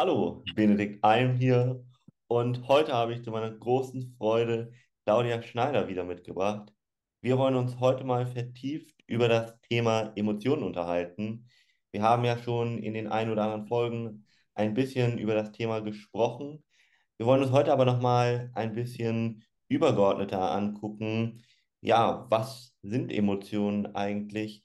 Hallo, Benedikt Alm hier und heute habe ich zu meiner großen Freude Claudia Schneider wieder mitgebracht. Wir wollen uns heute mal vertieft über das Thema Emotionen unterhalten. Wir haben ja schon in den ein oder anderen Folgen ein bisschen über das Thema gesprochen. Wir wollen uns heute aber noch mal ein bisschen übergeordneter angucken. Ja, was sind Emotionen eigentlich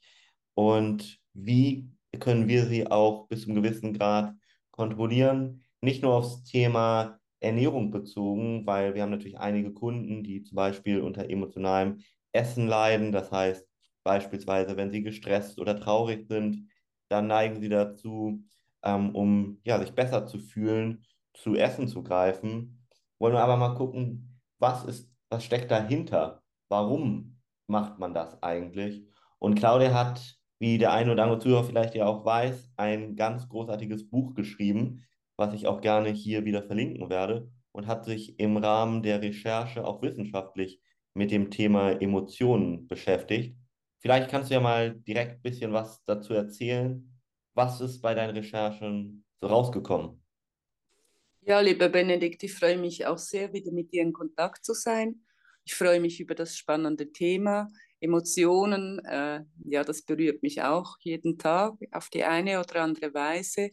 und wie können wir sie auch bis zu einem gewissen Grad kontrollieren, nicht nur aufs Thema Ernährung bezogen, weil wir haben natürlich einige Kunden, die zum Beispiel unter emotionalem Essen leiden. Das heißt, beispielsweise, wenn sie gestresst oder traurig sind, dann neigen sie dazu, ähm, um ja, sich besser zu fühlen, zu Essen zu greifen. Wollen wir aber mal gucken, was ist, was steckt dahinter? Warum macht man das eigentlich? Und Claudia hat wie der ein oder andere Zuhörer vielleicht ja auch weiß, ein ganz großartiges Buch geschrieben, was ich auch gerne hier wieder verlinken werde und hat sich im Rahmen der Recherche auch wissenschaftlich mit dem Thema Emotionen beschäftigt. Vielleicht kannst du ja mal direkt ein bisschen was dazu erzählen. Was ist bei deinen Recherchen so rausgekommen? Ja, lieber Benedikt, ich freue mich auch sehr, wieder mit dir in Kontakt zu sein. Ich freue mich über das spannende Thema. Emotionen, äh, ja, das berührt mich auch jeden Tag auf die eine oder andere Weise.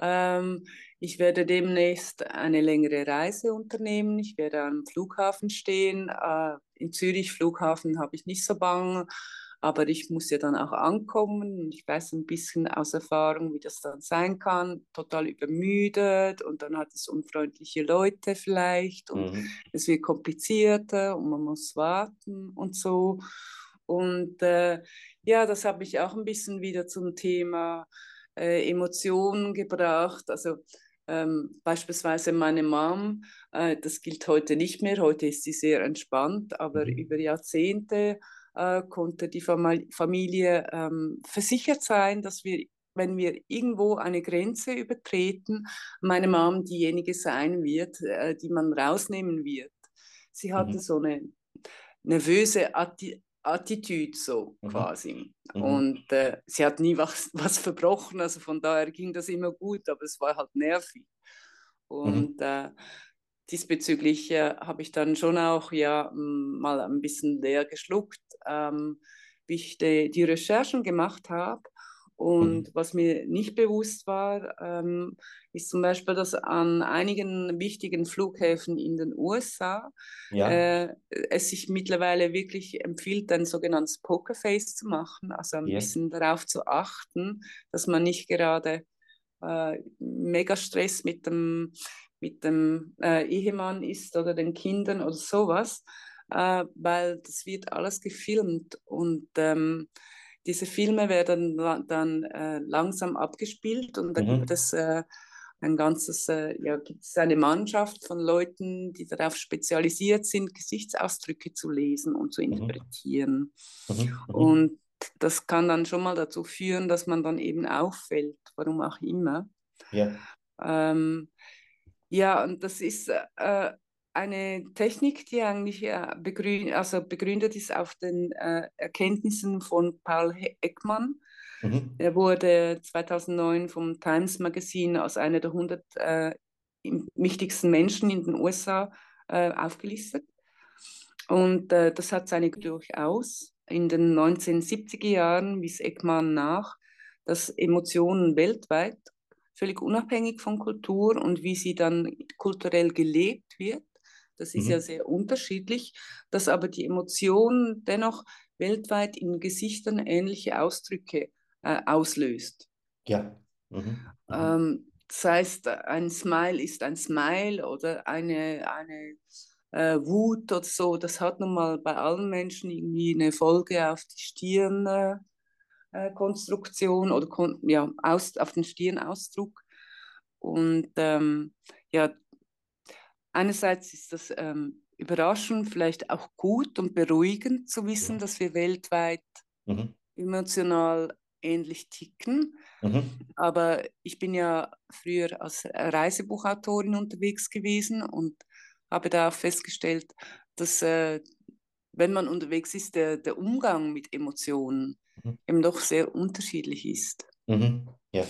Ähm, ich werde demnächst eine längere Reise unternehmen. Ich werde am Flughafen stehen. Äh, in Zürich Flughafen habe ich nicht so bang aber ich muss ja dann auch ankommen und ich weiß ein bisschen aus Erfahrung, wie das dann sein kann, total übermüdet und dann hat es unfreundliche Leute vielleicht und mhm. es wird komplizierter und man muss warten und so. Und äh, ja, das habe ich auch ein bisschen wieder zum Thema äh, Emotionen gebracht. Also ähm, beispielsweise meine Mom, äh, das gilt heute nicht mehr, heute ist sie sehr entspannt, aber mhm. über Jahrzehnte äh, konnte die Familie ähm, versichert sein, dass wir, wenn wir irgendwo eine Grenze übertreten, meine Mom diejenige sein wird, äh, die man rausnehmen wird. Sie hatte mhm. so eine nervöse Atti Attitüde so mhm. quasi. Mhm. Und äh, sie hat nie was, was verbrochen, also von daher ging das immer gut, aber es war halt nervig. Mhm. Und äh, diesbezüglich äh, habe ich dann schon auch ja mal ein bisschen leer geschluckt, ähm, wie ich die, die Recherchen gemacht habe. Und mhm. was mir nicht bewusst war, ähm, ist zum Beispiel, dass an einigen wichtigen Flughäfen in den USA ja. äh, es sich mittlerweile wirklich empfiehlt, ein sogenanntes Pokerface zu machen, also ein ja. bisschen darauf zu achten, dass man nicht gerade äh, mega Stress mit dem mit dem äh, Ehemann ist oder den Kindern oder sowas, äh, weil das wird alles gefilmt und ähm, diese Filme werden dann äh, langsam abgespielt und dann mhm. gibt es äh, ein ganzes, äh, ja, gibt es eine Mannschaft von Leuten, die darauf spezialisiert sind, Gesichtsausdrücke zu lesen und zu mhm. interpretieren. Mhm. Mhm. Und das kann dann schon mal dazu führen, dass man dann eben auffällt, warum auch immer. Ja. Ähm, ja, und das ist äh, eine Technik, die eigentlich äh, begrün also begründet ist auf den äh, Erkenntnissen von Paul Ekman. Mhm. Er wurde 2009 vom Times Magazine als einer der 100 äh, wichtigsten Menschen in den USA äh, aufgelistet. Und äh, das hat seine durchaus. In den 1970er Jahren wies Ekman nach, dass Emotionen weltweit völlig unabhängig von Kultur und wie sie dann kulturell gelebt wird. Das ist mhm. ja sehr unterschiedlich, dass aber die Emotion dennoch weltweit in Gesichtern ähnliche Ausdrücke äh, auslöst. Ja. Mhm. Mhm. Ähm, das heißt, ein Smile ist ein Smile oder eine, eine äh, Wut oder so, das hat nun mal bei allen Menschen irgendwie eine Folge auf die Stirn. Äh, Konstruktion oder kon ja, aus, auf den Stirnausdruck. Und ähm, ja, einerseits ist das ähm, überraschend, vielleicht auch gut und beruhigend zu wissen, dass wir weltweit mhm. emotional ähnlich ticken. Mhm. Aber ich bin ja früher als Reisebuchautorin unterwegs gewesen und habe da festgestellt, dass äh, wenn man unterwegs ist, der, der Umgang mit Emotionen mhm. eben doch sehr unterschiedlich ist. Mhm. Ja.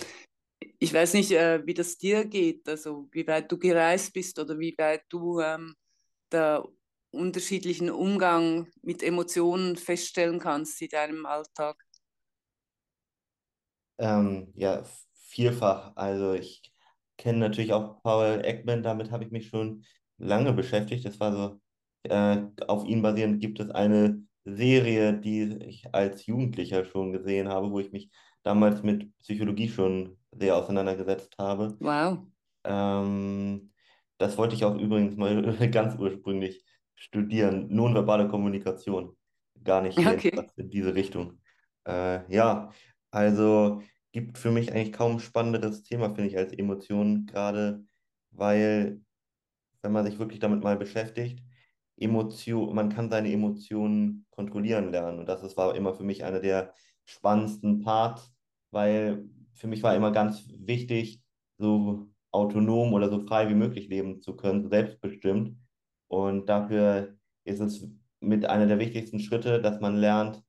ich weiß nicht, äh, wie das dir geht, also wie weit du gereist bist oder wie weit du ähm, der unterschiedlichen Umgang mit Emotionen feststellen kannst in deinem Alltag. Ähm, ja, vielfach. Also ich kenne natürlich auch Paul Ekman, damit habe ich mich schon lange beschäftigt. Das war so, äh, auf ihn basierend gibt es eine Serie, die ich als Jugendlicher schon gesehen habe, wo ich mich damals mit Psychologie schon sehr auseinandergesetzt habe. Wow. Ähm, das wollte ich auch übrigens mal ganz ursprünglich studieren, nonverbale Kommunikation. Gar nicht okay. in diese Richtung. Äh, ja, also gibt für mich eigentlich kaum spannenderes Thema, finde ich, als Emotionen, gerade weil, wenn man sich wirklich damit mal beschäftigt, Emotion, man kann seine Emotionen kontrollieren lernen. Und das ist, war immer für mich einer der spannendsten Parts, weil für mich war immer ganz wichtig, so autonom oder so frei wie möglich leben zu können, selbstbestimmt. Und dafür ist es mit einer der wichtigsten Schritte, dass man lernt,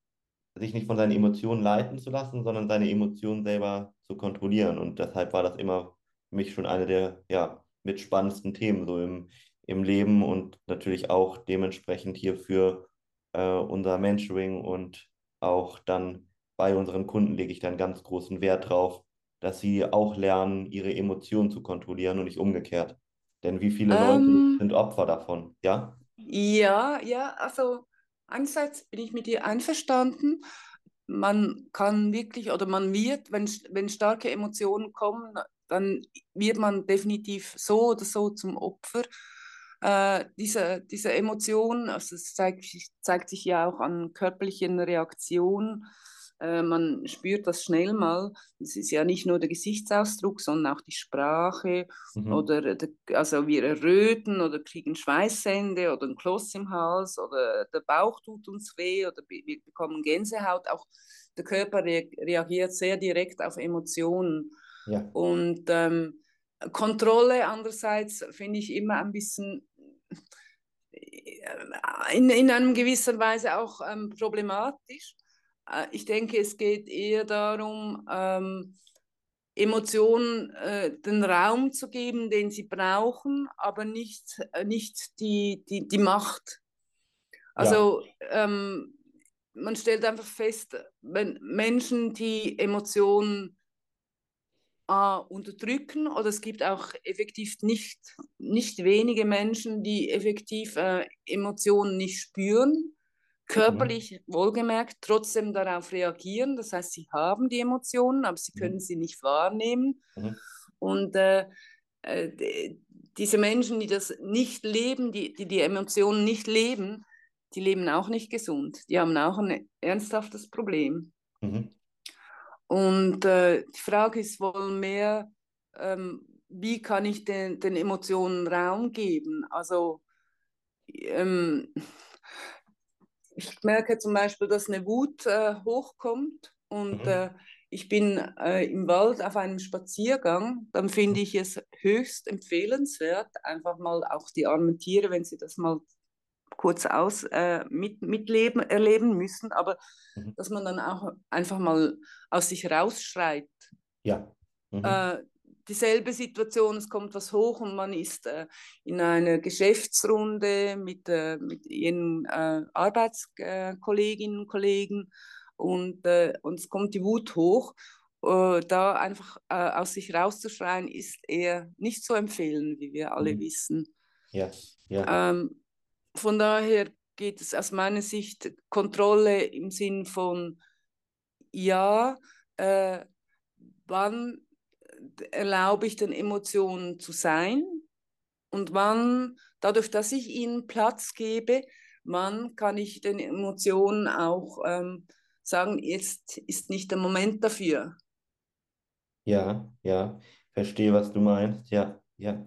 sich nicht von seinen Emotionen leiten zu lassen, sondern seine Emotionen selber zu kontrollieren. Und deshalb war das immer für mich schon eine der ja, mit spannendsten Themen so im, im Leben und natürlich auch dementsprechend hier für äh, unser Mentoring und auch dann bei unseren Kunden lege ich dann ganz großen Wert drauf, dass sie auch lernen, ihre Emotionen zu kontrollieren und nicht umgekehrt. Denn wie viele Leute Ähm, sind Opfer davon, ja? ja, ja, also einerseits bin ich mit dir einverstanden. Man kann wirklich oder man wird, wenn, wenn starke Emotionen kommen, dann wird man definitiv so oder so zum Opfer äh, dieser, dieser Emotion. Also es zeigt, zeigt sich ja auch an körperlichen Reaktionen. Äh, man spürt das schnell mal. Es ist ja nicht nur der Gesichtsausdruck, sondern auch die Sprache. Mhm. Oder der, also wir erröten oder kriegen Schweißhände oder ein Kloß im Hals oder der Bauch tut uns weh oder wir bekommen Gänsehaut. Auch der Körper re reagiert sehr direkt auf Emotionen. Ja. Und ähm, Kontrolle andererseits finde ich immer ein bisschen in, in einer gewissen Weise auch ähm, problematisch. Äh, ich denke, es geht eher darum, ähm, Emotionen äh, den Raum zu geben, den sie brauchen, aber nicht, äh, nicht die, die, die Macht. Also ja. ähm, man stellt einfach fest, wenn Menschen, die Emotionen äh, unterdrücken, oder es gibt auch effektiv nicht, nicht wenige Menschen, die effektiv äh, Emotionen nicht spüren, körperlich mhm. wohlgemerkt trotzdem darauf reagieren. Das heißt, sie haben die Emotionen, aber sie können mhm. sie nicht wahrnehmen. Mhm. Und äh, äh, diese Menschen, die das nicht leben, die, die die Emotionen nicht leben, die leben auch nicht gesund. Die haben auch ein ernsthaftes Problem. Mhm. Und äh, die Frage ist wohl mehr, ähm, wie kann ich den, den Emotionen Raum geben? Also ähm, ich merke zum Beispiel, dass eine Wut äh, hochkommt und mhm. äh, ich bin äh, im Wald auf einem Spaziergang, dann finde ich es höchst empfehlenswert, einfach mal auch die armen Tiere, wenn sie das mal kurz aus äh, mit, mitleben, erleben müssen, aber mhm. dass man dann auch einfach mal aus sich rausschreit. Ja. Mhm. Äh, dieselbe Situation, es kommt was hoch und man ist äh, in einer Geschäftsrunde mit, äh, mit ihren äh, Arbeitskolleginnen und Kollegen und, äh, und es kommt die Wut hoch. Äh, da einfach äh, aus sich rauszuschreien, ist eher nicht zu empfehlen, wie wir alle mhm. wissen. Ja, ja. Ähm, von daher geht es aus meiner Sicht Kontrolle im Sinn von, ja, wann erlaube ich den Emotionen zu sein und wann, dadurch, dass ich ihnen Platz gebe, wann kann ich den Emotionen auch ähm, sagen, jetzt ist nicht der Moment dafür. Ja, ja, verstehe, was du meinst. Ja, ja.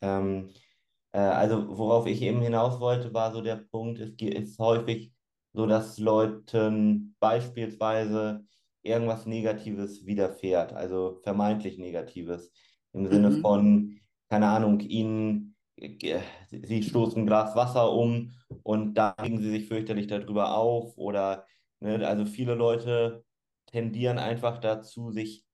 Ähm, äh, also worauf ich eben hinaus wollte, war so der Punkt, es ist häufig so, dass Leuten beispielsweise irgendwas Negatives widerfährt, also vermeintlich Negatives. Im Sinne mhm. von, keine Ahnung, ihnen, äh, sie stoßen ein Glas Wasser um und da regen sie sich fürchterlich darüber auf. Oder, ne, also viele Leute tendieren einfach dazu, sich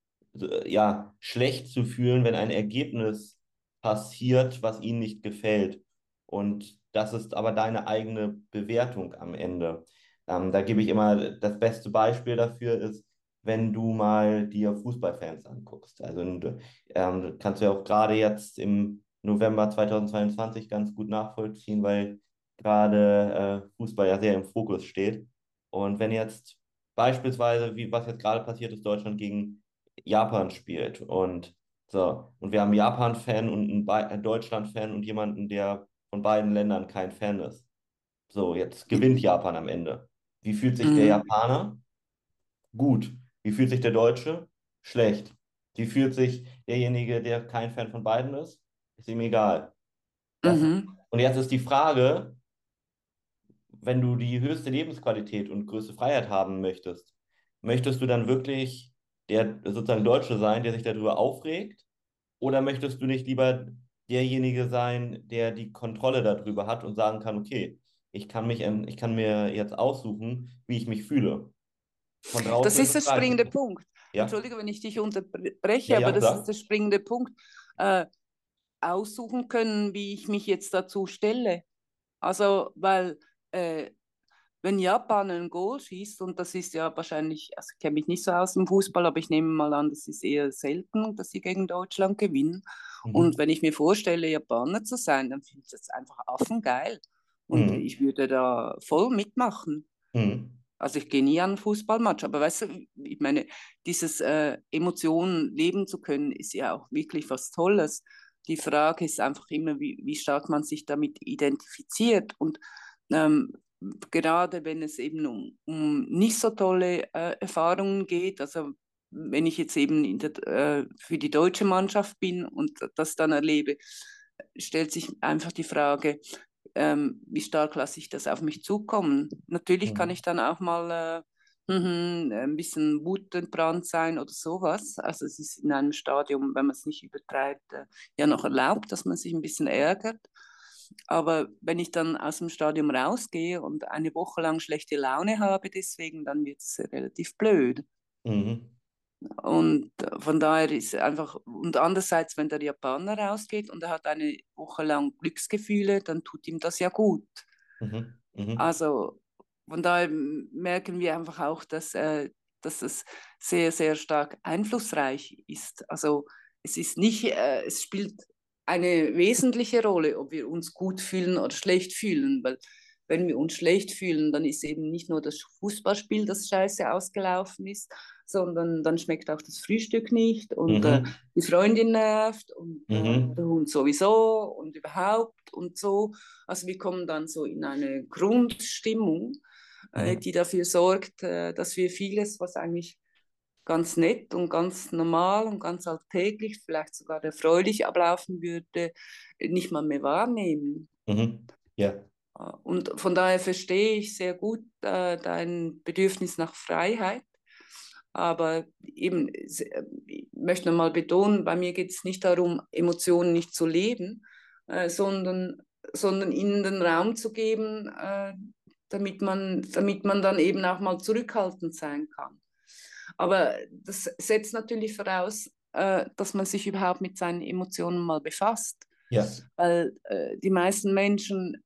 ja, schlecht zu fühlen, wenn ein Ergebnis passiert, was ihnen nicht gefällt. Und das ist aber deine eigene Bewertung am Ende. Ähm, da gebe ich immer das beste Beispiel dafür ist, wenn du mal dir Fußballfans anguckst. Also ähm, kannst du ja auch gerade jetzt im November 2022 ganz gut nachvollziehen, weil gerade äh, Fußball ja sehr im Fokus steht. Und wenn jetzt beispielsweise, wie was jetzt gerade passiert ist, Deutschland gegen Japan spielt und so, und wir haben einen Japan-Fan und einen Deutschland-Fan und jemanden, der von beiden Ländern kein Fan ist. So, jetzt gewinnt Japan am Ende. Wie fühlt sich mhm. der Japaner? Gut. Wie fühlt sich der Deutsche? Schlecht. Wie fühlt sich derjenige, der kein Fan von beiden ist? Ist ihm egal. Mhm. Und jetzt ist die Frage, wenn du die höchste Lebensqualität und größte Freiheit haben möchtest, möchtest du dann wirklich der sozusagen Deutsche sein, der sich darüber aufregt? Oder möchtest du nicht lieber derjenige sein, der die Kontrolle darüber hat und sagen kann, okay, ich kann mich, ich kann mir jetzt aussuchen, wie ich mich fühle. das ist der springende Punkt. Ja? Entschuldige, wenn ich dich unterbreche, ja, ja, aber das klar. ist der springende Punkt. Äh, aussuchen können, wie ich mich jetzt dazu stelle. Also, weil äh, wenn Japan ein Goal schießt, und das ist ja wahrscheinlich, also ich kenne mich nicht so aus dem Fußball, aber ich nehme mal an, das ist eher selten, dass sie gegen Deutschland gewinnen. Mhm. Und wenn ich mir vorstelle, Japaner zu sein, dann finde ich das einfach affengeil. Und mhm. ich würde da voll mitmachen. Mhm. Also ich gehe nie an einen Fußballmatch, aber weißt du, ich meine, dieses äh, Emotionen leben zu können, ist ja auch wirklich was Tolles. Die Frage ist einfach immer, wie, wie stark man sich damit identifiziert. Und ähm, gerade wenn es eben um, um nicht so tolle äh, Erfahrungen geht, also wenn ich jetzt eben der, äh, für die deutsche Mannschaft bin und das dann erlebe, stellt sich einfach die Frage, ähm, wie stark lasse ich das auf mich zukommen. Natürlich mhm. kann ich dann auch mal äh, mhm, ein bisschen wutentbrannt sein oder sowas. Also es ist in einem Stadium, wenn man es nicht übertreibt, äh, ja noch erlaubt, dass man sich ein bisschen ärgert. Aber wenn ich dann aus dem Stadium rausgehe und eine Woche lang schlechte Laune habe, deswegen, dann wird es relativ blöd. Mhm. Und von daher ist einfach, und andererseits, wenn der Japaner rausgeht und er hat eine Woche lang Glücksgefühle, dann tut ihm das ja gut. Mhm. Mhm. Also von daher merken wir einfach auch, dass, äh, dass es sehr, sehr stark einflussreich ist. Also es ist nicht, äh, es spielt eine wesentliche Rolle, ob wir uns gut fühlen oder schlecht fühlen, weil wenn wir uns schlecht fühlen, dann ist eben nicht nur das Fußballspiel, das scheiße ausgelaufen ist, sondern dann schmeckt auch das Frühstück nicht und äh, mhm. äh, die Freundin nervt und äh, mhm. äh, der Hund sowieso und überhaupt und so. Also wir kommen dann so in eine Grundstimmung, äh, mhm. die dafür sorgt, äh, dass wir vieles, was eigentlich ganz nett und ganz normal und ganz alltäglich, vielleicht sogar erfreulich ablaufen würde, nicht mal mehr wahrnehmen. Mhm. Ja. Und von daher verstehe ich sehr gut äh, dein Bedürfnis nach Freiheit. Aber eben, ich möchte nochmal betonen, bei mir geht es nicht darum, Emotionen nicht zu leben, äh, sondern, sondern ihnen den Raum zu geben, äh, damit, man, damit man dann eben auch mal zurückhaltend sein kann. Aber das setzt natürlich voraus, äh, dass man sich überhaupt mit seinen Emotionen mal befasst. Ja. Weil äh, die meisten Menschen,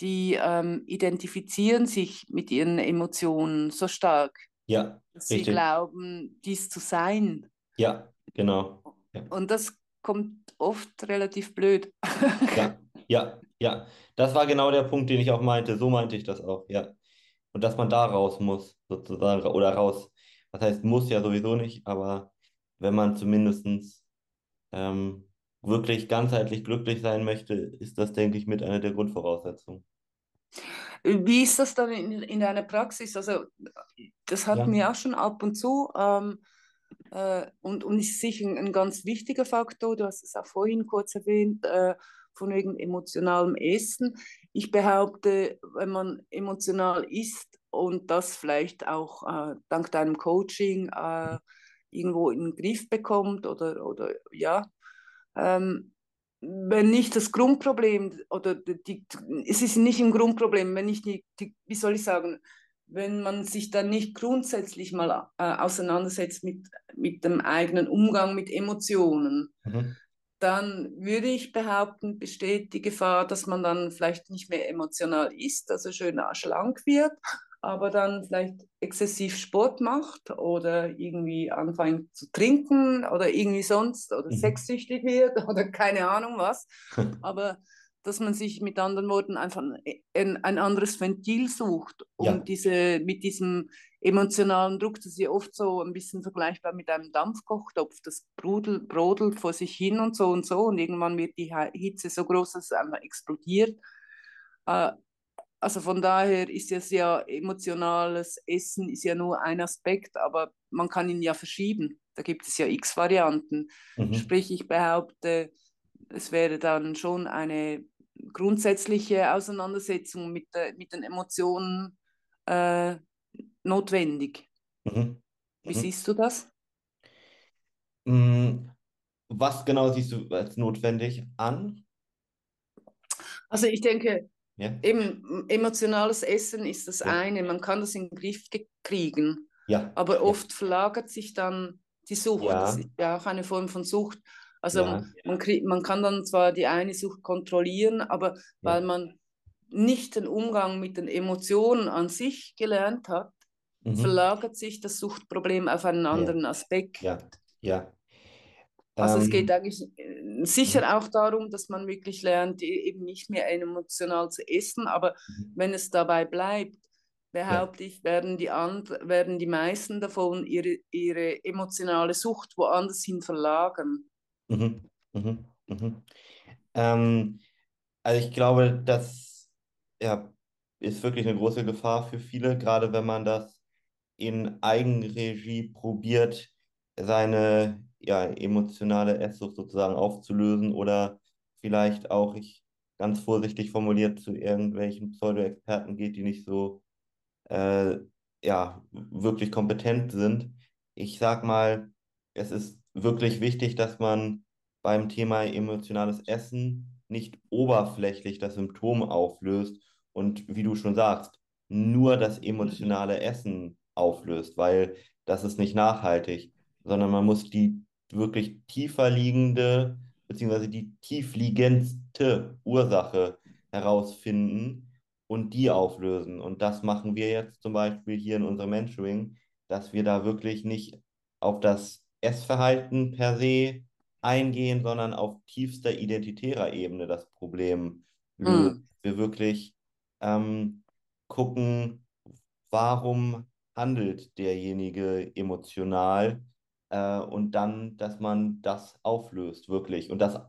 die ähm, identifizieren sich mit ihren Emotionen so stark, ja, dass richtig. sie glauben, dies zu sein. Ja, genau. Ja. Und das kommt oft relativ blöd. ja, ja, ja. Das war genau der Punkt, den ich auch meinte. So meinte ich das auch, ja. Und dass man da raus muss, sozusagen, oder raus das heißt, muss ja sowieso nicht, aber wenn man zumindest ähm, wirklich ganzheitlich glücklich sein möchte, ist das, denke ich, mit einer der Grundvoraussetzungen. Wie ist das dann in, in deiner Praxis? Also, das hatten ja. wir auch schon ab und zu. Ähm, äh, und, und ist sicher ein, ein, ganz wichtiger Faktor, du hast es auch vorhin kurz erwähnt, äh, von wegen emotionalem Essen. Ich behaupte, wenn man emotional isst, und das vielleicht auch äh, dank deinem Coaching äh, irgendwo in den Griff bekommt oder, oder ja. Ähm, wenn nicht das Grundproblem oder die, es ist nicht ein Grundproblem, wenn nicht die, die, wie soll ich sagen, wenn man sich dann nicht grundsätzlich mal äh, auseinandersetzt mit, mit dem eigenen Umgang mit Emotionen, mhm. dann würde ich behaupten, besteht die Gefahr, dass man dann vielleicht nicht mehr emotional ist, also schön schlank wird, aber dann vielleicht exzessiv Sport macht oder irgendwie anfängt zu trinken oder irgendwie sonst oder mhm. sexsüchtig wird oder keine Ahnung was. aber dass man sich mit anderen Worten einfach ein, ein anderes Ventil sucht, um ja. diese, mit diesem emotionalen Druck, das ist ja oft so ein bisschen vergleichbar mit einem Dampfkochtopf, das brodelt, brodelt vor sich hin und so und so und irgendwann wird die Hitze so groß, dass es einfach explodiert. Äh, also von daher ist es ja emotionales Essen ist ja nur ein Aspekt, aber man kann ihn ja verschieben. Da gibt es ja x Varianten. Mhm. Sprich, ich behaupte, es wäre dann schon eine grundsätzliche Auseinandersetzung mit, der, mit den Emotionen äh, notwendig. Mhm. Wie mhm. siehst du das? Mm, was genau siehst du als notwendig an? Also ich denke, ja. eben emotionales Essen ist das ja. eine, man kann das in den Griff kriegen, ja. aber oft verlagert sich dann die Sucht. Das ist ja auch eine Form von Sucht. Also ja. man, krieg, man kann dann zwar die eine Sucht kontrollieren, aber ja. weil man nicht den Umgang mit den Emotionen an sich gelernt hat, mhm. verlagert sich das Suchtproblem auf einen anderen ja. Aspekt. Ja, ja. Also ähm, es geht eigentlich äh, sicher auch darum, dass man wirklich lernt, e-, eben nicht mehr emotional zu essen, aber mhm. wenn es dabei bleibt, behaupte ja. ich, werden die, and werden die meisten davon ihre, ihre emotionale Sucht woanders hin verlagern. Mhm, mhm, mhm. Ähm, also ich glaube, das ja, ist wirklich eine große Gefahr für viele, gerade wenn man das in Eigenregie probiert, seine ja, emotionale Esssucht sozusagen aufzulösen oder vielleicht auch, ich ganz vorsichtig formuliert, zu irgendwelchen Pseudo-Experten geht, die nicht so äh, ja, wirklich kompetent sind. Ich sag mal, es ist wirklich wichtig, dass man beim Thema emotionales Essen nicht oberflächlich das Symptom auflöst und wie du schon sagst, nur das emotionale Essen auflöst, weil das ist nicht nachhaltig, sondern man muss die wirklich tiefer liegende beziehungsweise die tiefliegendste Ursache herausfinden und die auflösen. Und das machen wir jetzt zum Beispiel hier in unserem Mentoring, dass wir da wirklich nicht auf das Essverhalten per se eingehen, sondern auf tiefster identitärer Ebene das Problem lösen. Mhm. Wir wirklich ähm, gucken, warum handelt derjenige emotional äh, und dann, dass man das auflöst, wirklich. Und das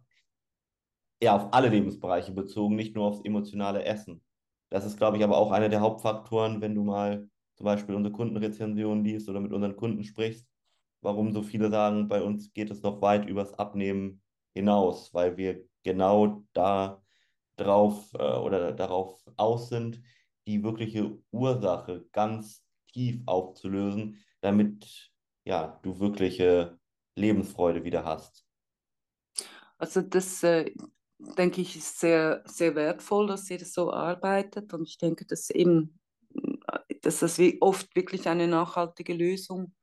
ja auf alle Lebensbereiche bezogen, nicht nur aufs emotionale Essen. Das ist, glaube ich, aber auch einer der Hauptfaktoren, wenn du mal zum Beispiel unsere Kundenrezensionen liest oder mit unseren Kunden sprichst, warum so viele sagen, bei uns geht es noch weit übers Abnehmen hinaus, weil wir genau da drauf äh, oder darauf aus sind, die wirkliche Ursache ganz tief aufzulösen, damit ja, du wirkliche Lebensfreude wieder hast. Also das äh, denke ich ist sehr, sehr wertvoll, dass ihr das so arbeitet und ich denke, dass eben, dass das oft wirklich eine nachhaltige Lösung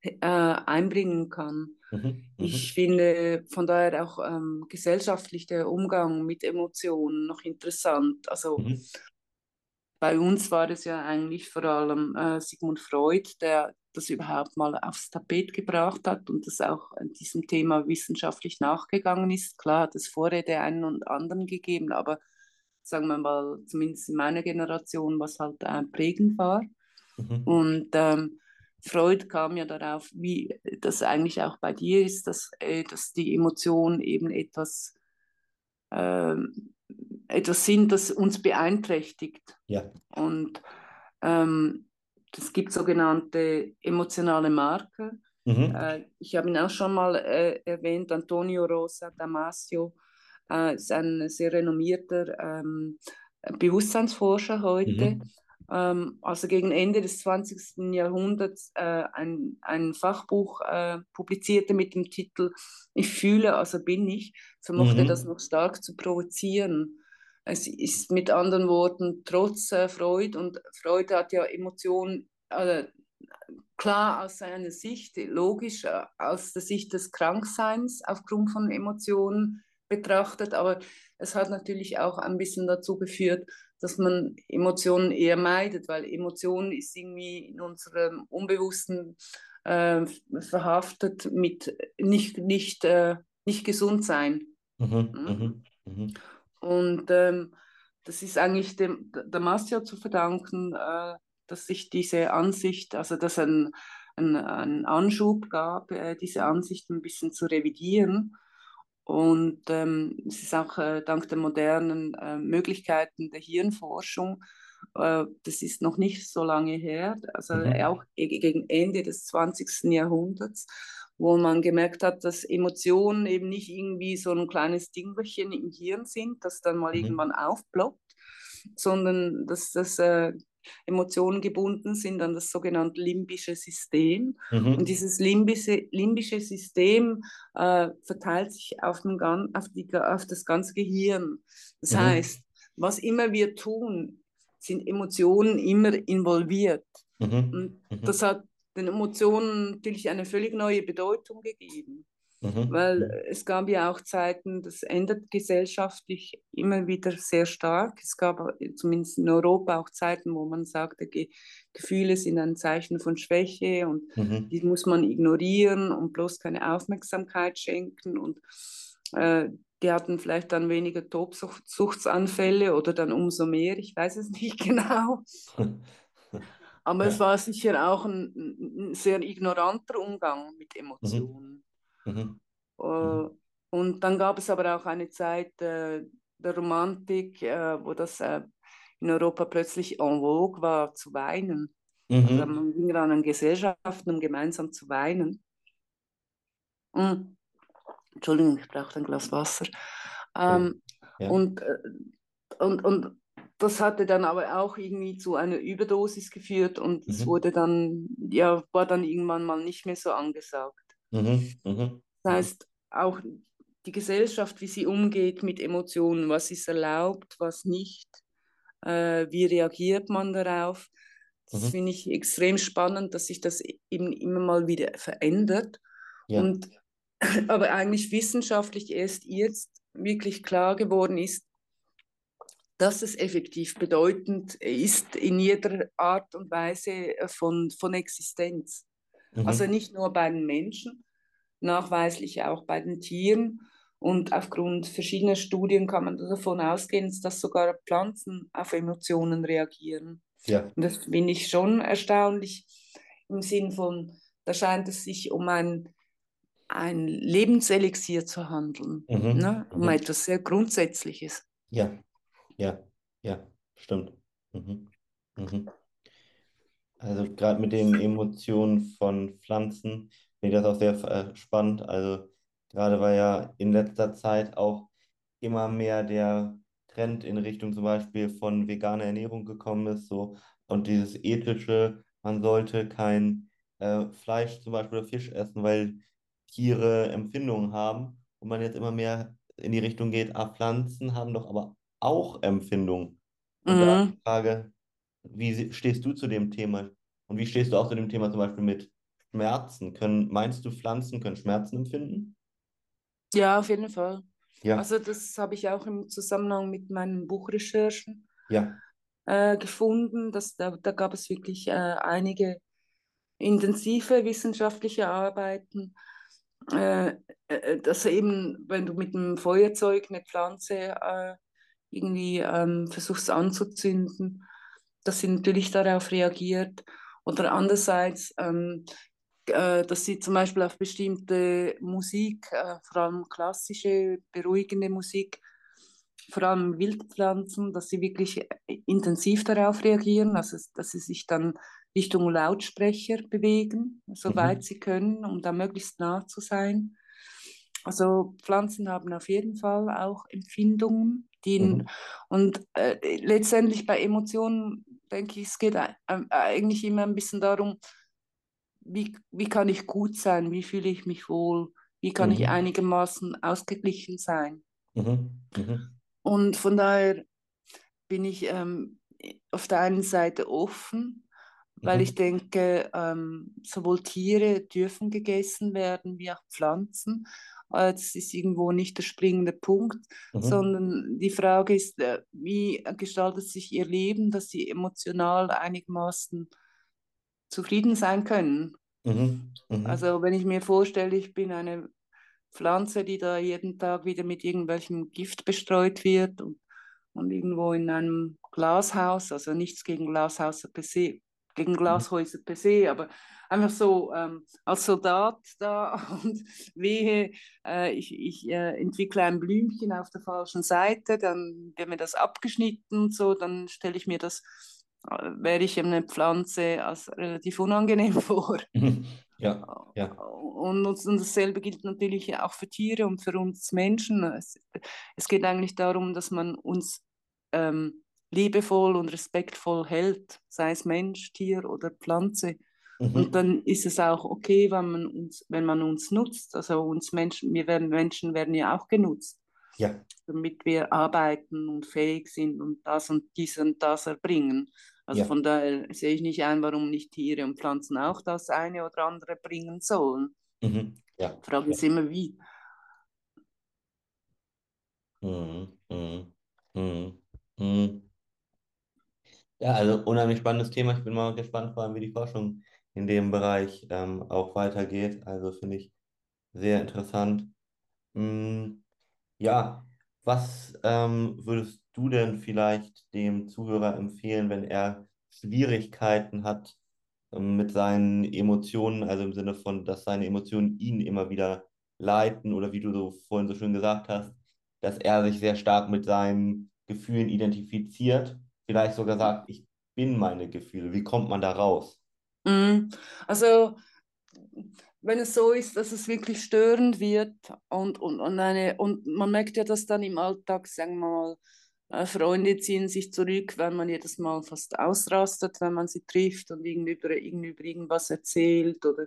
äh, einbringen kann. Mhm, mhm, ich finde von daher auch ähm, gesellschaftlich der Umgang mit Emotionen noch interessant. Also mhm. bei uns war es ja eigentlich vor allem äh, Sigmund Freud, der das überhaupt mal aufs Tapet gebracht hat und das auch an diesem Thema wissenschaftlich nachgegangen ist. Klar hat es Vorrede einen und anderen gegeben, aber sagen wir mal, zumindest in meiner Generation, was halt äh, prägend war. Mhm. Und ähm, Freud kam ja darauf, wie das eigentlich auch bei dir ist, dass, äh, dass die Emotionen eben etwas, äh, etwas sind, das uns beeinträchtigt. Ja. Und ähm, es gibt sogenannte emotionale Marker. Mhm. Äh, ich habe ihn auch schon mal äh, erwähnt, Antonio Rosa Damasio äh, ist ein sehr renommierter ähm, Bewusstseinsforscher heute. Mhm ähm, also gegen Ende des 20. Jahrhunderts äh, ein, ein Fachbuch äh, publizierte mit dem Titel Ich fühle, also bin ich, vermochte mhm. das noch stark zu provozieren. Es ist mit anderen Worten trotz äh, Freud und Freud hat ja Emotionen äh, klar aus seiner Sicht, logisch äh, aus der Sicht des Krankseins aufgrund von Emotionen betrachtet, aber es hat natürlich auch ein bisschen dazu geführt, dass man Emotionen eher meidet, weil Emotionen ist irgendwie in unserem Unbewussten äh, verhaftet mit nicht, nicht, äh, nicht gesund sein. Mhm, mhm, mhm. Und ähm, das ist eigentlich dem, der Mastia zu verdanken, äh, dass sich diese Ansicht, also dass ein, ein, ein Anschub gab, äh, diese Ansicht ein bisschen zu revidieren. Und ähm, es ist auch äh, dank der modernen äh, Möglichkeiten der Hirnforschung, äh, das ist noch nicht so lange her, also mhm. auch gegen Ende des 20. Jahrhunderts, wo man gemerkt hat, dass Emotionen eben nicht irgendwie so ein kleines Dingelchen im Hirn sind, das dann mal mhm. irgendwann aufploppt, sondern dass das äh, Emotionen gebunden sind an das sogenannte limbische System. Mhm. Und dieses limbische, limbische System äh, verteilt sich auf, den, auf, die, auf, das ganze Gehirn. Das mhm. heißt, was immer wir tun, sind Emotionen immer involviert. Mhm. Und mhm. das hat den Emotionen natürlich eine völlig neue Bedeutung gegeben. Mhm. Weil mhm. es gab ja auch Zeiten, das ändert gesellschaftlich immer wieder sehr stark. Es gab zumindest in Europa auch Zeiten, wo man sagte, Ge Gefühle sind ein Zeichen von Schwäche und mhm. die muss man ignorieren und bloß keine Aufmerksamkeit schenken. Und äh, die hatten vielleicht dann weniger Tobsuchtsanfälle oder dann umso mehr, ich weiß es nicht genau. Aber ja. es war sicher auch ein, ein, sehr ignoranter Umgang mit mhm. Emotionen. Mhm. Uh, und dann gab es aber auch eine Zeit äh, der Romantik, äh, wo das äh, in Europa plötzlich en vogue war, zu weinen. Mhm. Also man ging dann an Gesellschaften, um gemeinsam zu weinen. Und, Entschuldigung, ich brauche ein Glas Wasser. Ähm, ja. und, äh, und, und das hatte dann aber auch irgendwie zu einer Überdosis geführt und mhm. es wurde dann, ja, war dann irgendwann mal nicht mehr so angesagt. Mhm, mhm. Das heißt, auch die Gesellschaft, wie sie umgeht mit Emotionen, was ist erlaubt, was nicht, äh, wie reagiert man darauf. Das mhm. finde ich extrem spannend, dass sich das eben immer mal wieder verändert. Ja. Und aber eigentlich wissenschaftlich erst jetzt wirklich klar geworden ist, dass es effektiv bedeutend ist in jeder Art und Weise von, von Existenz. Mhm. Also nicht nur bei den Menschen, nachweislich auch bei den Tieren. Und aufgrund verschiedener Studien kann man davon ausgehen, dass sogar Pflanzen auf Emotionen reagieren. Ja. Und das finde ich schon erstaunlich im Sinn von, da scheint es sich um ein, ein Lebenselixier zu handeln, mhm. ne? um mhm. etwas sehr Grundsätzliches. Ja, ja, ja, stimmt. Mhm. Mhm. Also gerade mit den Emotionen von Pflanzen finde ich das auch sehr äh, spannend. Also gerade weil ja in letzter Zeit auch immer mehr der Trend in Richtung zum Beispiel von veganer Ernährung gekommen ist, so und dieses ethische, man sollte kein äh, Fleisch zum Beispiel oder Fisch essen, weil Tiere Empfindungen haben und man jetzt immer mehr in die Richtung geht, ah, Pflanzen haben doch aber auch Empfindungen. Und mhm. da die Frage, wie stehst du zu dem Thema? Und wie stehst du auch zu dem Thema zum Beispiel mit Schmerzen? Können, meinst du, Pflanzen können Schmerzen empfinden? Ja, auf jeden Fall. Ja. Also das habe ich auch im Zusammenhang mit meinen Buchrecherchen ja. äh, gefunden. Dass, da, da gab es wirklich äh, einige intensive wissenschaftliche Arbeiten, äh, äh dass eben, wenn du mit einem Feuerzeug eine Pflanze äh, irgendwie ähm, versuchst anzuzünden, dass sie natürlich darauf reagiert. Oder andererseits ähm, äh, dass sie zum Beispiel auf bestimmte Musik, äh, vor allem klassische, beruhigende Musik, vor allem Wildpflanzen, dass sie wirklich intensiv darauf reagieren, also dass sie sich dann Richtung Lautsprecher bewegen, soweit mhm. sie können, um da möglichst nah zu sein. Also Pflanzen haben auf jeden Fall auch Empfindungen, die mhm. und äh, letztendlich bei Emotionen denke ich, es geht eigentlich immer ein bisschen darum, wie, wie kann ich gut sein, wie fühle ich mich wohl, wie kann mhm. ich einigermaßen ausgeglichen sein. Mhm. Mhm. Und von daher bin ich ähm, auf der einen Seite offen, weil Mhm. ich denke, ähm, sowohl Tiere dürfen gegessen werden wie auch Pflanzen. Äh, Das ist irgendwo nicht der springende Punkt, Mhm. sondern die Frage ist, äh, wie gestaltet sich ihr Leben, dass sie emotional einigermaßen zufrieden sein können. Mhm. Mhm. Also wenn ich mir vorstelle, ich bin eine Pflanze, die da jeden Tag wieder mit irgendwelchem Gift bestreut wird und, und irgendwo in einem Glashaus, also nichts gegen Glashäuser per se, gegen Glashäuser per se, aber einfach so ähm, als Soldat da und wehe, äh, ich, ich äh, entwickle ein Blümchen auf der falschen Seite, dann wird mir das abgeschnitten und so, dann stelle ich mir das, äh, wäre ich eine Pflanze als relativ unangenehm vor. Ja, ja. Und, und dasselbe gilt natürlich auch für Tiere und für uns Menschen. Es, es geht eigentlich darum, dass man uns ähm, liebevoll und respektvoll hält, sei es Mensch, Tier oder Pflanze. Mhm. Und dann ist es auch okay, wenn man uns, wenn man uns nutzt. Also uns Menschen, wir werden Menschen werden ja auch genutzt, Ja. damit wir arbeiten und fähig sind und das und dies und das erbringen. Also Ja. von daher sehe ich nicht ein, warum nicht Tiere und Pflanzen auch das eine oder andere bringen sollen. Mhm. Ja. Die Frage Ja. ist immer wie. Mhm. Mhm. Mhm. Mhm. Ja, also unheimlich spannendes Thema. Ich bin mal gespannt, vor allem wie die Forschung in dem Bereich ähm, auch weitergeht. Also finde ich sehr interessant. Mm, ja, was ähm, würdest du denn vielleicht dem Zuhörer empfehlen, wenn er Schwierigkeiten hat ähm, mit seinen Emotionen, also im Sinne von, dass seine Emotionen ihn immer wieder leiten oder wie du so vorhin so schön gesagt hast, dass er sich sehr stark mit seinen Gefühlen identifiziert, vielleicht sogar sagt, ich bin meine Gefühle. Wie kommt man da raus? Mm, Also, wenn es so ist, dass es wirklich störend wird und, und, und, eine, und man merkt ja, dass dann im Alltag, sagen wir mal, äh, Freunde ziehen sich zurück, weil man jedes Mal fast ausrastet, wenn man sie trifft und irgendwie über, über irgendwas erzählt oder,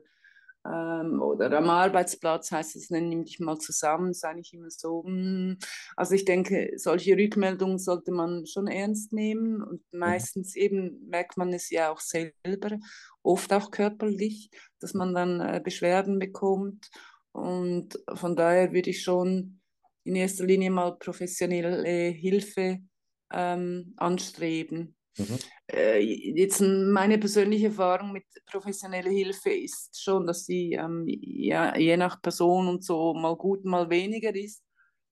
ähm, oder am Arbeitsplatz heißt es, dann nimm dich mal zusammen, sei nicht immer so. mm. Also ich denke, solche Rückmeldungen sollte man schon ernst nehmen und meistens eben merkt man es ja auch selber, oft auch körperlich, dass man dann äh, Beschwerden bekommt und von daher würde ich schon in erster Linie mal professionelle Hilfe ähm, anstreben. Mhm. Äh, jetzt meine persönliche Erfahrung mit professioneller Hilfe ist schon, dass sie ähm, ja, je nach Person und so mal gut, mal weniger ist.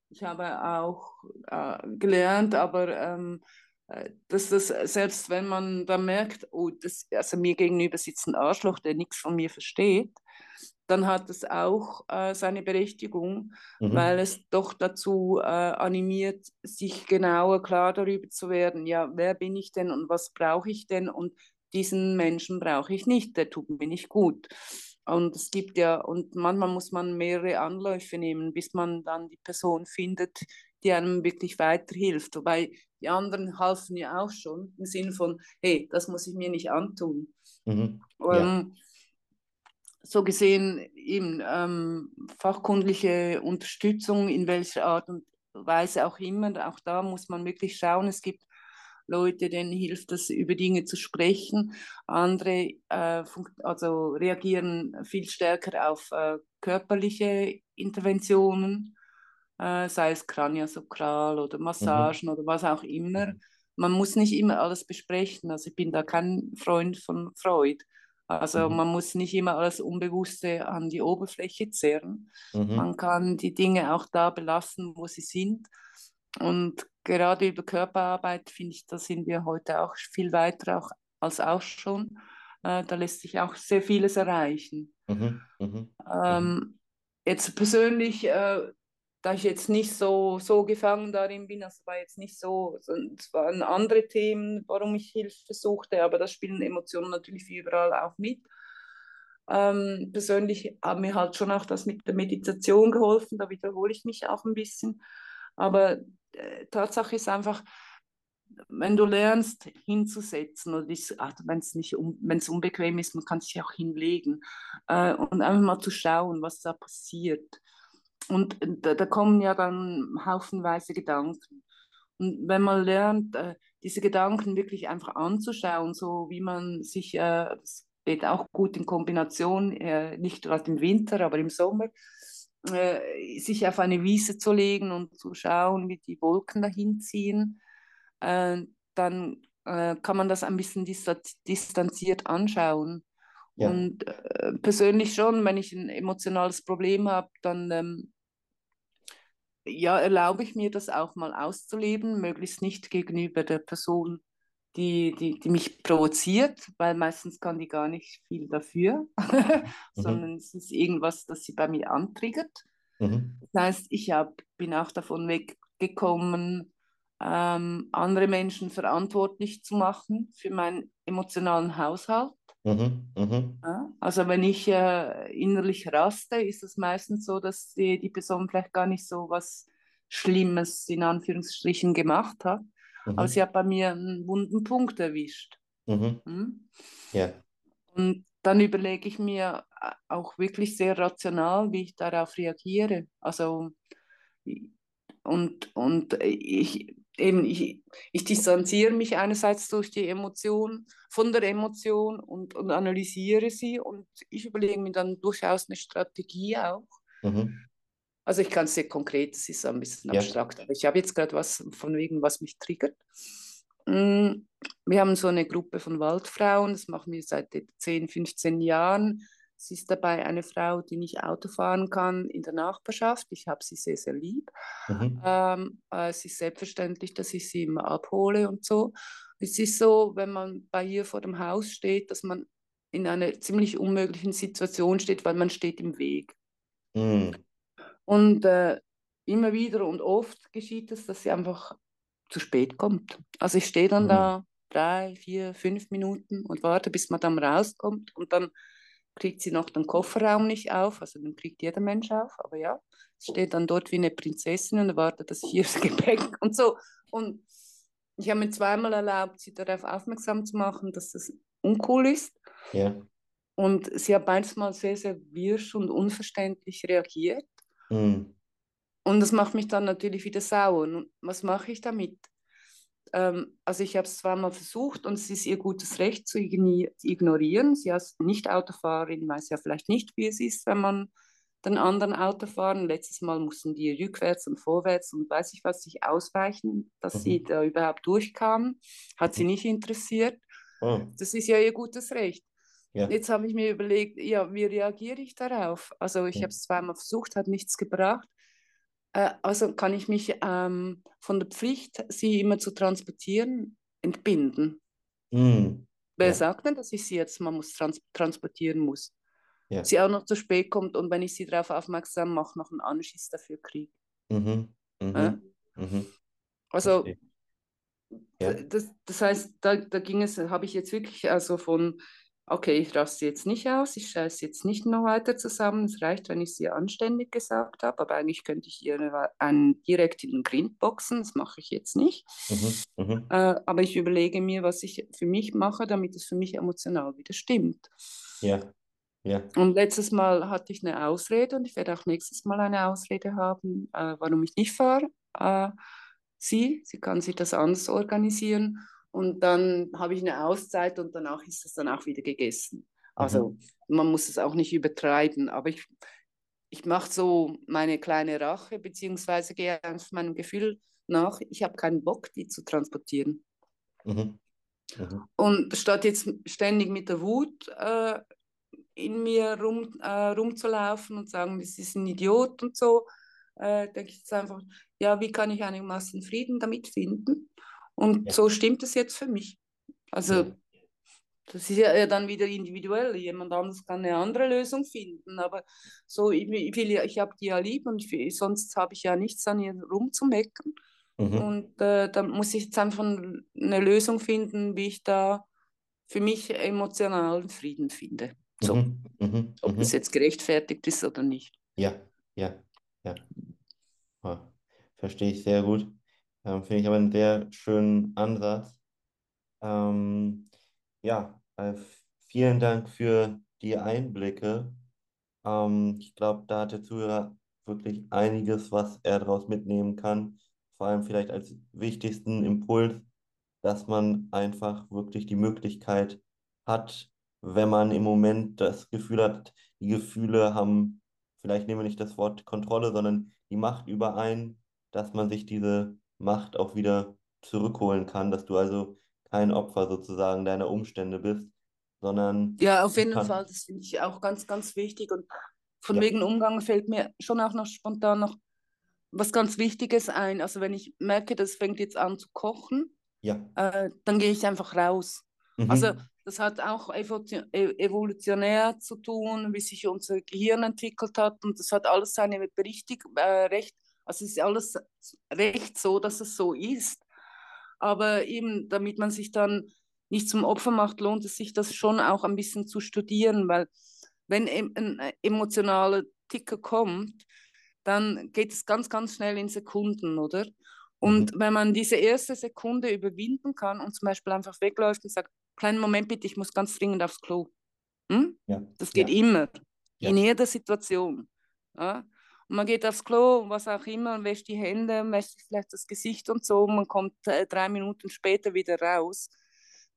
Ich habe auch äh, gelernt, aber ähm, äh, dass das selbst wenn man da merkt, oh, das, also mir gegenüber sitzt ein Arschloch, der nichts von mir versteht, dann hat es auch äh, seine Berechtigung, Mhm. weil es doch dazu äh, animiert, sich genauer klar darüber zu werden, ja, wer bin ich denn und was brauche ich denn und diesen Menschen brauche ich nicht, der tut mir nicht gut. Und es gibt ja, und manchmal muss man mehrere Anläufe nehmen, bis man dann die Person findet, die einem wirklich weiterhilft. Wobei die anderen halfen ja auch schon im Sinne von, hey, das muss ich mir nicht antun. Mhm. Ja. Ähm, so gesehen eben ähm, fachkundliche Unterstützung in welcher Art und Weise auch immer. Auch da muss man wirklich schauen. Es gibt Leute, denen hilft es, über Dinge zu sprechen. Andere äh, also reagieren viel stärker auf äh, körperliche Interventionen, äh, sei es Kraniosakral oder Massagen Mhm. oder was auch immer. Mhm. Man muss nicht immer alles besprechen. Also ich bin da kein Freund von Freud. Also Mhm. man muss nicht immer alles Unbewusste an die Oberfläche zerren. Mhm. Man kann die Dinge auch da belassen, wo sie sind. Und gerade über Körperarbeit finde ich, da sind wir heute auch viel weiter auch, als auch schon. Äh, da lässt sich auch sehr vieles erreichen. Mhm. Mhm. Mhm. Ähm, jetzt persönlich, äh, da ich jetzt nicht so, so gefangen darin bin, also war jetzt nicht so, es waren andere Themen, warum ich Hilfe suchte, aber da spielen Emotionen natürlich überall auch mit. Ähm, persönlich hat mir halt schon auch das mit der Meditation geholfen, da wiederhole ich mich auch ein bisschen. Aber äh, Tatsache ist einfach, wenn du lernst hinzusetzen oder wenn es nicht wenn es unbequem ist, man kann sich auch hinlegen äh, und einfach mal zu schauen, was da passiert. Und da, da kommen ja dann haufenweise Gedanken. Und wenn man lernt, äh, diese Gedanken wirklich einfach anzuschauen, so wie man sich, äh, das geht auch gut in Kombination, äh, nicht gerade im Winter, aber im Sommer, sich auf eine Wiese zu legen und zu schauen, wie die Wolken dahin ziehen, dann kann man das ein bisschen distanziert anschauen. Ja. Und persönlich schon, wenn ich ein emotionales Problem habe, dann ähm, ja, erlaube ich mir das auch mal auszuleben, möglichst nicht gegenüber der Person, die, die, die mich provoziert, weil meistens kann die gar nicht viel dafür, mhm. sondern es ist irgendwas, das sie bei mir antriggert. Mhm. Das heißt, ich hab, bin auch davon weggekommen, ähm, andere Menschen verantwortlich zu machen für meinen emotionalen Haushalt. Mhm. Mhm. Ja, also wenn ich äh, innerlich raste, ist es meistens so, dass die, die Person vielleicht gar nicht so was Schlimmes in Anführungsstrichen gemacht hat. Mhm. Aber sie hat bei mir einen wunden Punkt erwischt. Mhm. Mhm. Ja. Und dann überlege ich mir äh, auch wirklich sehr rational, wie ich darauf reagiere. Also und, und ich, eben, ich, ich distanziere mich einerseits durch die Emotion, von der Emotion und, und analysiere sie und ich überlege mir dann durchaus eine Strategie auch. Mhm. Also ich kann es sehr konkret, es ist ein bisschen ja. abstrakt, aber ich habe jetzt gerade was von wegen, was mich triggert. Mm, wir haben so eine Gruppe von Waldfrauen, das machen wir seit 10, 15 Jahren. Es ist dabei eine Frau, die nicht Auto fahren kann in der Nachbarschaft. Ich habe sie sehr, sehr lieb. Mhm. Ähm, äh, es ist selbstverständlich, dass ich sie immer abhole und so. Es ist so, wenn man bei ihr vor dem Haus steht, dass man in einer ziemlich unmöglichen Situation steht, weil man steht im Weg. Mhm. Und äh, immer wieder und oft geschieht es, dass sie einfach zu spät kommt. Also ich stehe dann mhm. da drei, vier, fünf Minuten und warte, bis man dann rauskommt und dann kriegt sie noch den Kofferraum nicht auf, also den kriegt jeder Mensch auf, aber ja, steht dann dort wie eine Prinzessin und wartet das hier das Gepäck und so. Und ich habe mir zweimal erlaubt, sie darauf aufmerksam zu machen, dass das uncool ist. Ja. Und sie hat manchmal sehr, sehr wirsch und unverständlich reagiert. Mhm. Und das macht mich dann natürlich wieder sauer. Und was mache ich damit? Ähm, also ich habe es zweimal versucht und es ist ihr gutes Recht zu ignorieren. Sie ist nicht Autofahrerin, weiß ja vielleicht nicht, wie es ist, wenn man den anderen Auto fahren. Letztes Mal mussten die rückwärts und vorwärts und weiß ich was sich ausweichen, dass mhm. sie da überhaupt durchkamen. Hat sie mhm. nicht interessiert. Oh. Das ist ja ihr gutes Recht. Ja. Jetzt habe ich mir überlegt, ja, wie reagiere ich darauf? Also ich ja. habe es zweimal versucht, hat nichts gebracht. Äh, also kann ich mich ähm, von der Pflicht, sie immer zu transportieren, entbinden. Mhm. Wer ja. sagt denn, dass ich sie jetzt mal muss trans transportieren muss? Ja. Sie auch noch zu spät kommt und wenn ich sie darauf aufmerksam mache, noch einen Anschiss dafür kriege. Mhm. Mhm. Äh? Mhm. Also ja. das, das heißt, da, da ging es, habe ich jetzt wirklich also von okay, ich raste jetzt nicht aus, ich scheiße jetzt nicht noch weiter zusammen, es reicht, wenn ich sie anständig gesagt habe, aber eigentlich könnte ich ihr einen direkt in den Grind boxen, das mache ich jetzt nicht. Mhm, mhm, äh, aber ich überlege mir, was ich für mich mache, damit es für mich emotional wieder stimmt. Ja, ja. Und letztes Mal hatte ich eine Ausrede und ich werde auch nächstes Mal eine Ausrede haben, äh, warum ich nicht fahre. Äh, sie, sie kann sich das anders organisieren und dann habe ich eine Auszeit und danach ist es dann auch wieder gegessen. Also mhm. man muss es auch nicht übertreiben, aber ich, ich mache so meine kleine Rache, beziehungsweise gehe einfach meinem Gefühl nach, ich habe keinen Bock, die zu transportieren. Mhm. Mhm. Und statt jetzt ständig mit der Wut äh, in mir rum, äh, rumzulaufen und sagen, das ist ein Idiot und so, äh, denke ich jetzt einfach, ja, wie kann ich einigermaßen Frieden damit finden? Und ja. so stimmt es jetzt für mich. Also ja. das ist ja dann wieder individuell. Jemand anderes kann eine andere Lösung finden. Aber so, ich, ich, ich habe die ja lieb und ich, sonst habe ich ja nichts an ihr rumzumecken. Mhm. Und äh, da muss ich jetzt einfach eine Lösung finden, wie ich da für mich emotionalen Frieden finde. So. Mhm. Mhm. Ob das mhm. jetzt gerechtfertigt ist oder nicht. Ja, ja, ja. ja. Verstehe ich sehr gut. Ähm, Finde ich aber einen sehr schönen Ansatz. Ähm, ja, äh, vielen Dank für die Einblicke. Ähm, ich glaube, da hat der Zuhörer wirklich einiges, was er daraus mitnehmen kann. vor allem vielleicht als wichtigsten Impuls, dass man einfach wirklich die Möglichkeit hat, wenn man im Moment das Gefühl hat, die Gefühle haben, vielleicht nehmen wir nicht das Wort Kontrolle, sondern die Macht über einen, dass man sich diese Macht auch wieder zurückholen kann, dass du also kein Opfer sozusagen deiner Umstände bist, sondern Ja, auf jeden kann, Fall, das finde ich auch ganz, ganz wichtig. Und von ja, wegen Umgang fällt mir schon auch noch spontan noch was ganz Wichtiges ein. Also wenn ich merke, das fängt jetzt an zu kochen, ja, äh, dann gehe ich einfach raus. Also mhm, das hat auch e- evolutionär zu tun, wie sich unser Gehirn entwickelt hat und das hat alles seine Berichtig äh, Recht, also es ist alles recht so, dass es so ist. Aber eben, damit man sich dann nicht zum Opfer macht, lohnt es sich das schon auch ein bisschen zu studieren, weil wenn em- ein emotionaler Ticker kommt, dann geht es ganz, ganz schnell in Sekunden, oder? Und mhm, wenn man diese erste Sekunde überwinden kann und zum Beispiel einfach wegläuft und sagt, kleinen Moment bitte, ich muss ganz dringend aufs Klo. Hm? ja, Das geht ja, immer, in ja, jeder Situation. Ja? Und man geht aufs Klo, was auch immer, und wäscht die Hände, wäscht vielleicht das Gesicht und so, und man kommt äh, drei Minuten später wieder raus.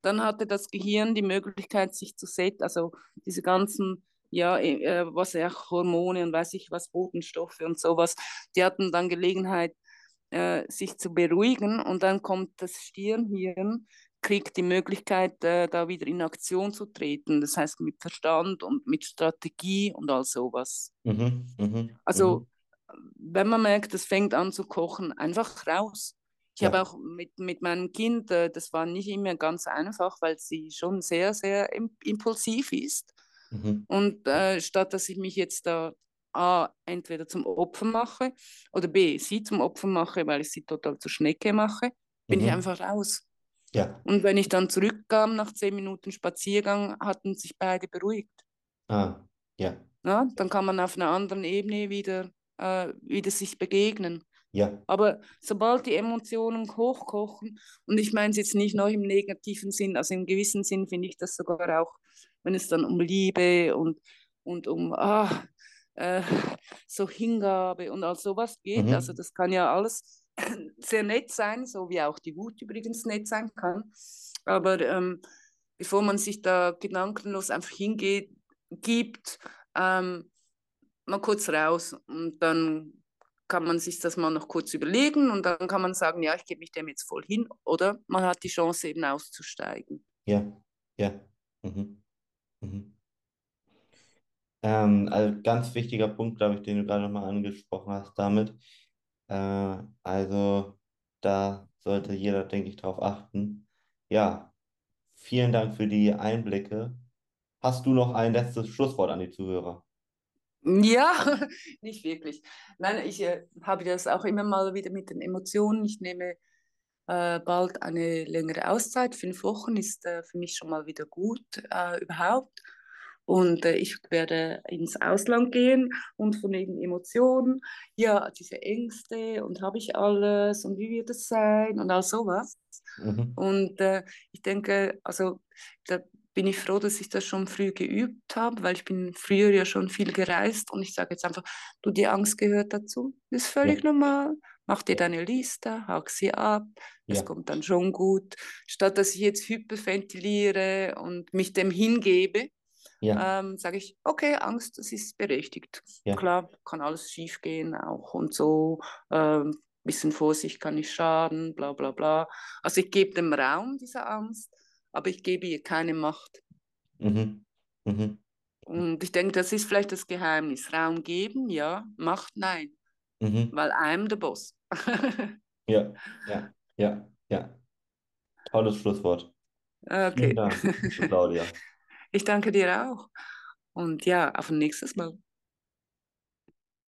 Dann hatte das Gehirn die Möglichkeit, sich zu setzen, also diese ganzen, ja, äh, was ja, Hormone und weiß ich was, Botenstoffe und sowas, die hatten dann Gelegenheit, äh, sich zu beruhigen und dann kommt das Stirnhirn, kriegt die Möglichkeit, äh, da wieder in Aktion zu treten. Das heißt mit Verstand und mit Strategie und all sowas. mhm, mhm, Also mhm, wenn man merkt, es fängt an zu kochen, einfach raus. Ich habe ja, auch mit, mit meinem Kind, äh, das war nicht immer ganz einfach, weil sie schon sehr, sehr im, impulsiv ist. mhm, Und äh, statt dass ich mich jetzt da A, entweder zum Opfer mache oder B, sie zum Opfer mache, weil ich sie total zur Schnecke mache, bin ich mhm, einfach raus. Ja, Und wenn ich dann zurückkam nach zehn Minuten Spaziergang, hatten sich beide beruhigt. ah, ja, Ja? Dann kann man auf einer anderen Ebene wieder, äh, wieder sich begegnen. ja, Aber sobald die Emotionen hochkochen, und ich meine es jetzt nicht nur im negativen Sinn, also im gewissen Sinn finde ich das sogar auch, wenn es dann um Liebe und, und um ah, äh, so Hingabe und all sowas geht, also mhm, das kann ja alles sehr nett sein, so wie auch die Wut übrigens nett sein kann. Aber ähm, bevor man sich da gedankenlos einfach hingeht, gibt, ähm, mal kurz raus und dann kann man sich das mal noch kurz überlegen und dann kann man sagen, ja, ich gebe mich dem jetzt voll hin oder man hat die Chance eben auszusteigen. ja, ja, mhm, mhm. Ähm, also ganz wichtiger Punkt, glaube ich, den du gerade nochmal angesprochen hast damit. Äh, also da sollte jeder, denke ich, drauf achten. Ja, vielen Dank für die Einblicke. Hast du noch ein letztes Schlusswort an die Zuhörer? Ja, nicht wirklich. Nein, ich äh, habe das auch immer mal wieder mit den Emotionen. Ich nehme äh, bald eine längere Auszeit. Fünf Wochen ist äh, für mich schon mal wieder gut äh, überhaupt. Und äh, ich werde ins Ausland gehen und von den Emotionen, ja, diese Ängste und habe ich alles und wie wird es sein und all sowas. Mhm. Und äh, ich denke, also da bin ich froh, dass ich das schon früh geübt habe, weil ich bin früher ja schon viel gereist und ich sage jetzt einfach, du, die Angst gehört dazu, ist Ja, völlig normal. Mach dir ja, deine Liste, hak sie ab, es ja, kommt dann schon gut. Statt dass ich jetzt hyperventiliere und mich dem hingebe, ja, ähm, sage ich, okay, Angst, das ist berechtigt. ja, Klar, kann alles schief gehen auch und so. Ähm, bisschen Vorsicht kann nicht schaden, bla bla bla. Also ich gebe dem Raum dieser Angst, aber ich gebe ihr keine Macht. mhm. Mhm. Und ich denke, das ist vielleicht das Geheimnis. Raum geben, ja, Macht, nein, Mhm. weil I'm the boss. Ja, ja, ja, ja. Tolles Schlusswort. Vielen okay. Dank, liebe Claudia. Ich danke dir auch. Und ja, auf ein nächstes Mal.